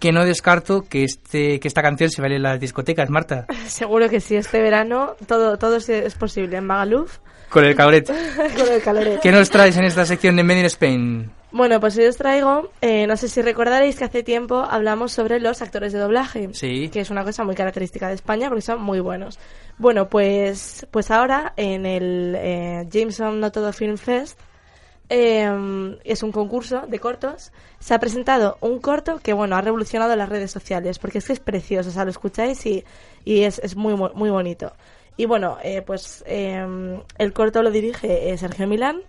Que no descarto que este que esta canción se vale en las discotecas, Marta, Seguro que sí, este verano todo, todo es, es posible. En Magaluf, con el caloret. con el caloret. ¿Qué nos traes en esta sección de Made in Spain? Bueno, pues hoy os traigo, eh, no sé si recordaréis que hace tiempo hablamos sobre los actores de doblaje. Sí. Que es una cosa muy característica de España porque son muy buenos. Bueno, pues, pues ahora en el eh, Jameson No Todo Film Fest eh, es un concurso de cortos. Se ha presentado un corto que, bueno, ha revolucionado las redes sociales porque es que es precioso, o sea, lo escucháis y, y es, es muy, muy bonito. Y bueno, eh, pues eh, el corto lo dirige eh, Sergio Milán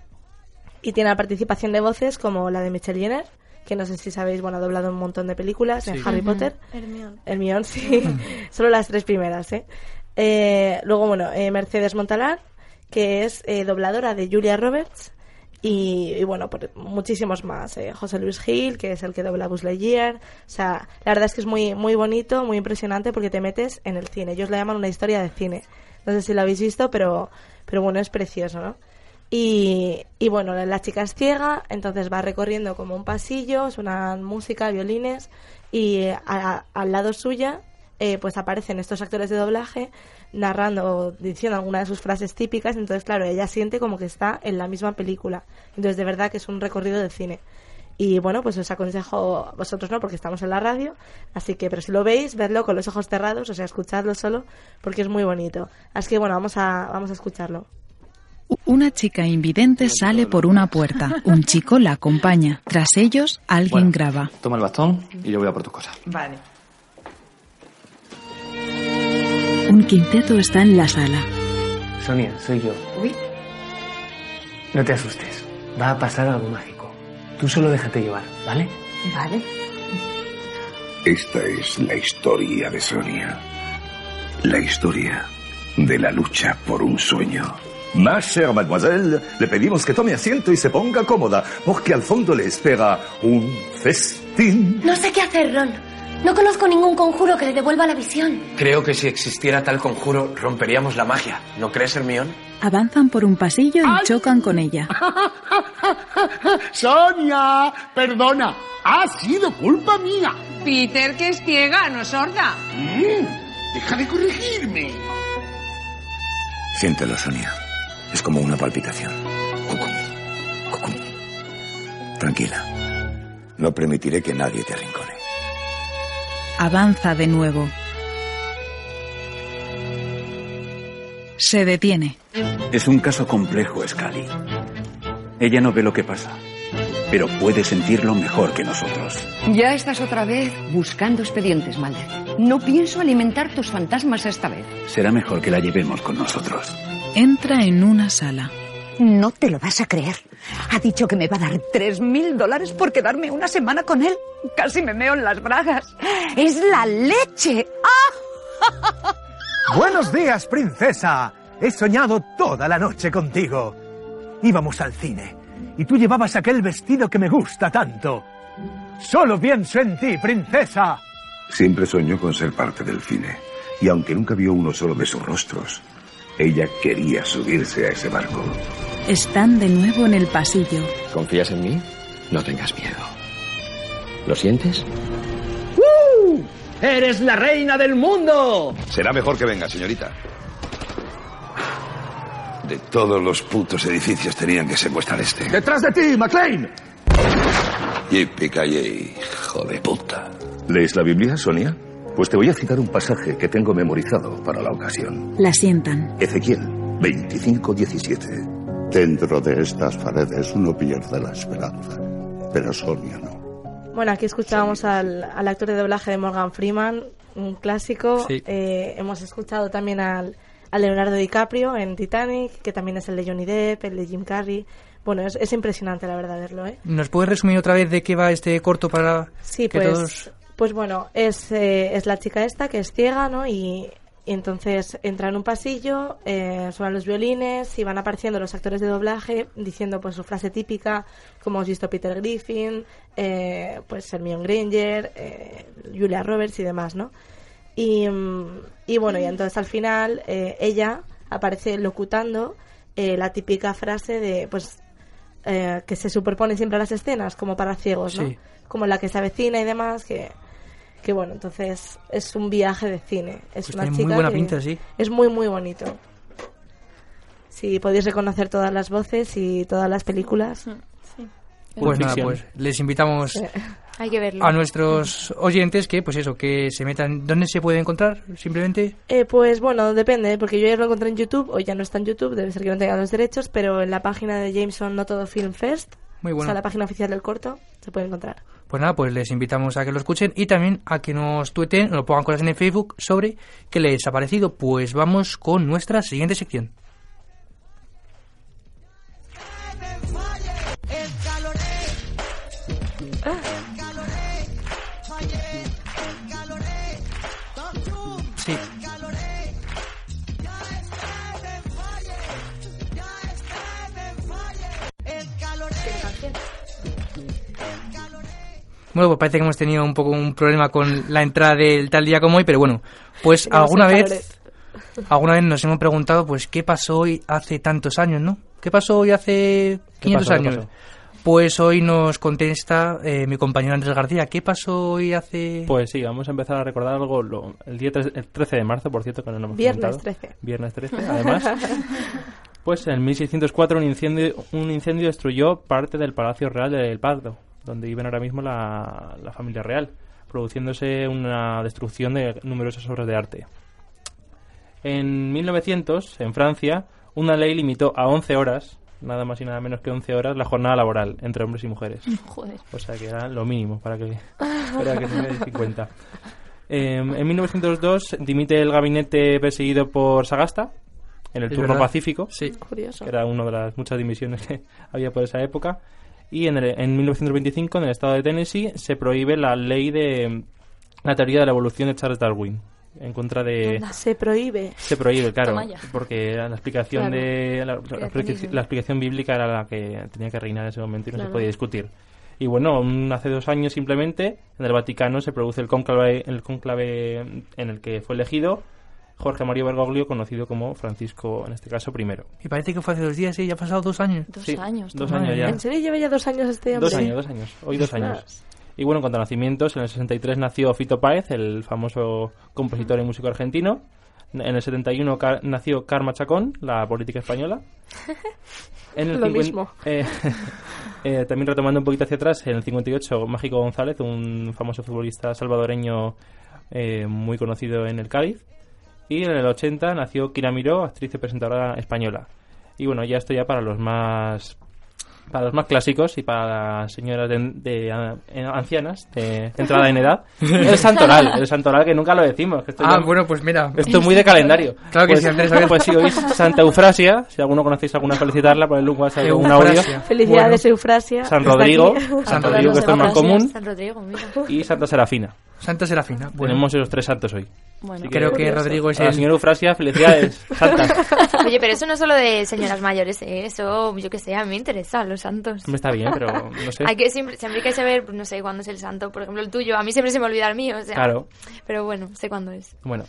y tiene la participación de voces como la de Michelle Jenner, que no sé si sabéis, bueno, ha doblado un montón de películas en Sí. Harry Ujú. Potter. Hermione. Hermione, sí. Solo las tres primeras, ¿eh? Eh, luego, bueno, eh, Mercedes Montalar, que es eh, dobladora de Julia Roberts. Y, bueno, por muchísimos más. eh, José Luis Gil, que es el que dobla Buzz Lightyear. O sea, la verdad es que es muy, muy bonito, muy impresionante porque te metes en el cine. Ellos lo llaman una historia de cine. No sé si lo habéis visto, pero, pero bueno, es precioso, ¿no? Y, y bueno, la chica es ciega, entonces va recorriendo como un pasillo, suenan música, violines, y eh, al lado suya eh, pues aparecen estos actores de doblaje narrando, diciendo alguna de sus frases típicas, entonces claro, ella siente como que está en la misma película. Entonces de verdad que es un recorrido de cine. Y bueno, pues os aconsejo, vosotros no, porque estamos en la radio, así que, pero si lo veis, vedlo con los ojos cerrados, o sea, escuchadlo solo, porque es muy bonito. Así que bueno, vamos a, vamos a escucharlo. Una chica invidente sale por una puerta. Un chico la acompaña. Tras ellos, alguien graba. Toma el bastón y yo voy a por tus cosas. Vale. Un quinteto está en la sala. Sonia, soy yo. Uy, No te asustes. Va a pasar algo mágico. Tú solo déjate llevar, ¿vale? vale. Esta es la historia de Sonia. La historia de la lucha por un sueño. Ma chère mademoiselle, le pedimos que tome asiento y se ponga cómoda, porque al fondo le espera un festín. No sé qué hacer, Ron. No conozco ningún conjuro que le devuelva la visión. Creo que si existiera tal conjuro, romperíamos la magia. ¿No crees, Hermión? Avanzan por un pasillo y chocan con ella. Sonia, perdona, ha sido culpa mía. Peter, que es ciega, no sorda. Mm, deja de corregirme. Siéntelo, Sonia. Es como una palpitación. Tranquila. No permitiré que nadie te arrincone. Avanza de nuevo. Se detiene. Es un caso complejo, Scully. Ella no ve lo que pasa, pero puede sentirlo mejor que nosotros. Ya estás otra vez buscando expedientes, Mulder. No pienso alimentar tus fantasmas esta vez. Será mejor que la llevemos con nosotros. Entra en una sala. No te lo vas a creer. Ha dicho que me va a dar tres mil dólares por quedarme una semana con él. Casi me meo en las bragas. ¡Es la leche! ¡Ah! Buenos días, princesa. He soñado toda la noche contigo. Íbamos al cine y tú llevabas aquel vestido que me gusta tanto. Solo pienso en ti, princesa. Siempre soñó con ser parte del cine. Y aunque nunca vio uno solo de sus rostros, ella quería subirse a ese barco. Están de nuevo en el pasillo. ¿Confías en mí? No tengas miedo. ¿Lo sientes? ¡Uh! ¡Eres la reina del mundo! Será mejor que venga, señorita. De todos los putos edificios tenían que secuestrar este. ¡Detrás de ti, McLean! Yippee hijo de puta. ¿Lees la Biblia, Sonia? Pues te voy a citar un pasaje que tengo memorizado para la ocasión. La sientan. Ezequiel 25:17. Dentro de estas paredes uno pierde la esperanza, pero Sonia no. Bueno, aquí escuchábamos al, al actor de doblaje de Morgan Freeman, un clásico. Sí. Eh, hemos escuchado también al, a Leonardo DiCaprio en Titanic, que también es el de Johnny Depp, el de Jim Carrey. Bueno, es, es impresionante, la verdad, verlo, ¿eh? ¿Nos puedes resumir otra vez de qué va este corto para Sí, que pues, todos... pues bueno, es, eh, es la chica esta que es ciega, ¿no? Y, y entonces entra en un pasillo, eh, suenan los violines y van apareciendo los actores de doblaje diciendo pues su frase típica, como hemos visto Peter Griffin, eh, pues Hermione Granger, eh, Julia Roberts y demás, ¿no? Y, y bueno, y entonces al final eh, ella aparece locutando eh, la típica frase de, pues, eh, que se superpone siempre a las escenas, como para ciegos, ¿no? Sí. Como la que se avecina y demás, que, que bueno, entonces es un viaje de cine. Es Pues una tiene muy chica buena que pinta, sí. Es muy, muy bonito. Si podéis reconocer todas las voces y todas las películas. Pues nada, pues les invitamos Hay que verlo. a nuestros oyentes que, pues eso, que se metan... ¿Dónde se puede encontrar? Simplemente... Eh, pues bueno, depende, porque yo ya lo encontré en YouTube, o ya no está en YouTube, debe ser que no tenga los derechos, pero en la página de Jameson No Todo Film Fest, Muy bueno. o sea, la página oficial del corto, se puede encontrar. Pues nada, pues les invitamos a que lo escuchen y también a que nos tueten, nos lo pongan cosas en el Facebook sobre qué les ha parecido. Pues vamos con nuestra siguiente sección. Bueno, pues parece que hemos tenido un poco un problema con la entrada del tal día como hoy, pero bueno, pues Tenemos alguna vez, alguna vez nos hemos preguntado, pues, ¿qué pasó hoy hace tantos años, no? ¿Qué pasó hoy hace 500 pasó? ¿Qué años? Pues hoy nos contesta eh, mi compañero Andrés García. ¿Qué pasó hoy hace...? Pues sí, vamos a empezar a recordar algo lo- el día tres- el 13 de marzo, por cierto, que no lo hemos Viernes comentado. 13. Viernes 13, además. Pues en 1604 un incendio, un incendio destruyó parte del Palacio Real del Pardo, donde viven ahora mismo la, la familia real, produciéndose una destrucción de numerosas obras de arte. En 1900, en Francia, una ley limitó a 11 horas, nada más y nada menos que 11 horas, la jornada laboral entre hombres y mujeres. Joder. O sea que era lo mínimo para que, para que se me dé cuenta. Eh, en 1902 dimite el gabinete perseguido por Sagasta en el Es turno verdad. pacífico. Sí. Curioso. que Era una de las muchas dimisiones que había por esa época. Y en, el- en 1925, en el estado de Tennessee, se prohíbe la ley de la teoría de la evolución de Charles Darwin. En contra de... Se prohíbe. Se prohíbe, claro, porque la explicación Claro. de la, la- la Creacionismo. explicación- la explicación bíblica era la que tenía que reinar en ese momento y no Claro. se podía discutir. Y bueno, un- hace dos años simplemente en el Vaticano se produce el cónclave, el cónclave en el que fue elegido Jorge Mario Bergoglio, conocido como Francisco, en este caso, primero. Y parece que fue hace dos días, sí, ya ha pasado dos años. Dos Sí, años. dos años ya. ¿En serio lleva ya dos años este hombre? Dos años, dos años. Hoy dos años. Y bueno, en cuanto a nacimientos, en el 63 nació Fito Páez, el famoso compositor y músico argentino. En el 71 ca- nació Karma Chacón, la política española. En el Lo 50 mismo. eh, eh, también retomando un poquito hacia atrás, en el 58 Mágico González, un famoso futbolista salvadoreño eh, muy conocido en el Cádiz. Y en el 80 nació Kira Miró, actriz y presentadora española. Y bueno, ya esto ya para los más para los más clásicos y para las señoras de, de, ah, eh, ancianas de entrada en edad el santoral el santoral que nunca lo decimos que esto Ah, ya- bueno, pues mira. esto es muy de calendario Claro que pues, sí, Andrés, pues si oís Santa Eufrasia si alguno conocéis alguna felicitarla ponedle un WhatsApp o un audio. Felicidades, Eufrasia. San Rodrigo. San Rodrigo que esto es más común San Rodrigo, mira. y Santa Serafina Santa Serafina. Bueno, tenemos esos tres santos hoy Bueno, creo que Rodrigo es a la el... señora Eufrasia felicidades Santa Oye, pero eso no es solo de señoras mayores, ¿eh? eso yo que sé, a mí me interesa, los santos. me está bien pero no sé Hay que siempre, siempre hay que saber, no sé cuándo es el santo, por ejemplo el tuyo, a mí siempre se me olvida el mío, o sea. Claro. Pero bueno, sé cuándo es. Bueno,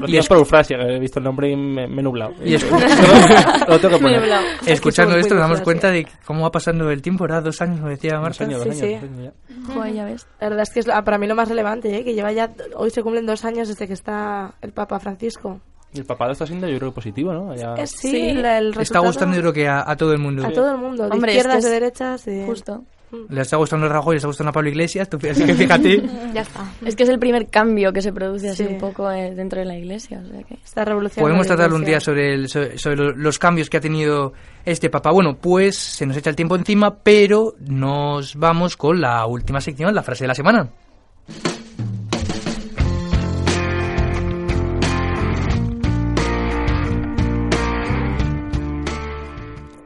Y digo es- por Eufrasia, he visto el nombre y me, me he nublado. Y es- lo tengo que Me poner. nublado. Escuchando esto nos damos cuenta de cómo va pasando el tiempo, ¿verdad? Dos años, como decía Dos Marta. años, dos Sí, años, sí. dos años ya. Joder, ya ves. La verdad es que es para mí lo más relevante, ¿eh? que lleva ya, hoy se cumplen dos años desde que está el Papa Francisco. Y el papado está siendo, yo creo, positivo, ¿no? Ya- Eh, sí, Sí. el, el Está resultado gustando yo creo que a, a todo el mundo. a todo el mundo, de Hombre, izquierdas, es que de es derechas, de... Justo. Le está gustando Rajoy, le está gustando a Pablo Iglesias, tú- así que fíjate. Ya está. Es que es el primer cambio que se produce así Sí. un poco eh, dentro de la iglesia. O sea que... Esta revolución. Podemos tratar un día sobre, el- sobre, sobre lo- los cambios que ha tenido este Papa. Bueno, pues se nos echa el tiempo encima, pero nos vamos con la última sección, la frase de la semana.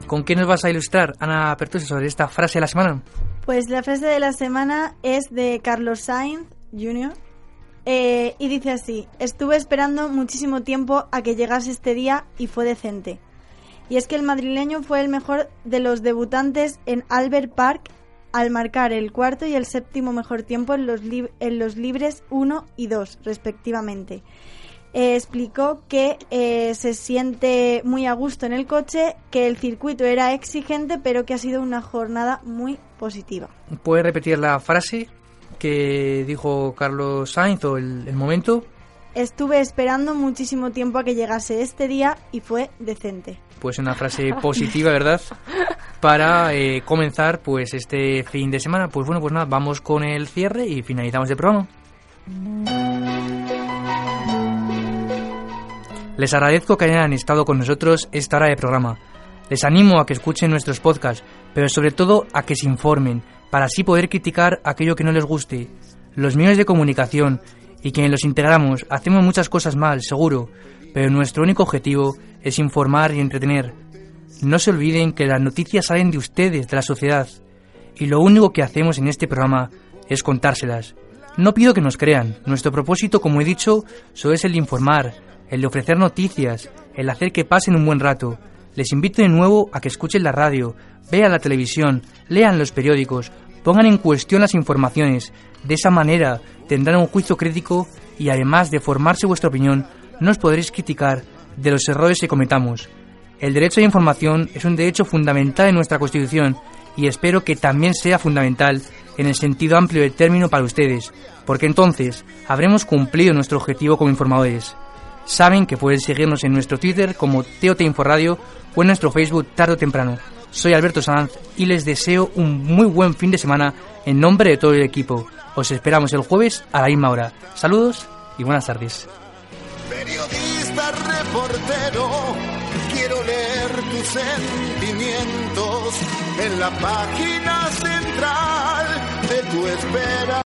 ¿Con qué nos vas a ilustrar, Ana Pertusa, sobre esta frase de la semana? Pues la frase de la semana es de Carlos Sainz Jr. eh, y dice así, estuve esperando muchísimo tiempo a que llegase este día y fue decente. Y es que el madrileño fue el mejor de los debutantes en Albert Park al marcar el cuarto y el séptimo mejor tiempo en los, en los libres 1 y 2, respectivamente. Eh, explicó que eh, se siente muy a gusto en el coche, que el circuito era exigente, pero que ha sido una jornada muy positiva. ¿Puedes repetir la frase que dijo Carlos Sainz o el, el momento? Estuve esperando muchísimo tiempo a que llegase este día y fue decente. Pues una frase positiva, ¿verdad? Para eh, comenzar pues este fin de semana. Pues bueno, pues nada, vamos con el cierre y finalizamos el programa. Les agradezco que hayan estado con nosotros esta hora de programa. Les animo a que escuchen nuestros podcasts, pero sobre todo a que se informen, para así poder criticar aquello que no les guste. Los medios de comunicación y quienes los integramos hacemos muchas cosas mal, seguro, pero nuestro único objetivo es informar y entretener. No se olviden que las noticias salen de ustedes, de la sociedad, y lo único que hacemos en este programa es contárselas. No pido que nos crean, nuestro propósito, como he dicho, solo es el de informar, el de ofrecer noticias, el hacer que pasen un buen rato. Les invito de nuevo a que escuchen la radio, vean la televisión, lean los periódicos, pongan en cuestión las informaciones. De esa manera tendrán un juicio crítico y además de formarse vuestra opinión, nos podréis criticar de los errores que cometamos. El derecho a la información es un derecho fundamental en nuestra Constitución y espero que también sea fundamental en el sentido amplio del término para ustedes, porque entonces habremos cumplido nuestro objetivo como informadores. Saben que pueden seguirnos en nuestro Twitter como TOT Inforadio o en nuestro Facebook tarde o temprano. Soy Alberto Sanz y les deseo un muy buen fin de semana en nombre de todo el equipo. Os esperamos el jueves a la misma hora. Saludos y buenas tardes. Periodista, reportero, quiero leer tus sentimientos en la página central de tu espera.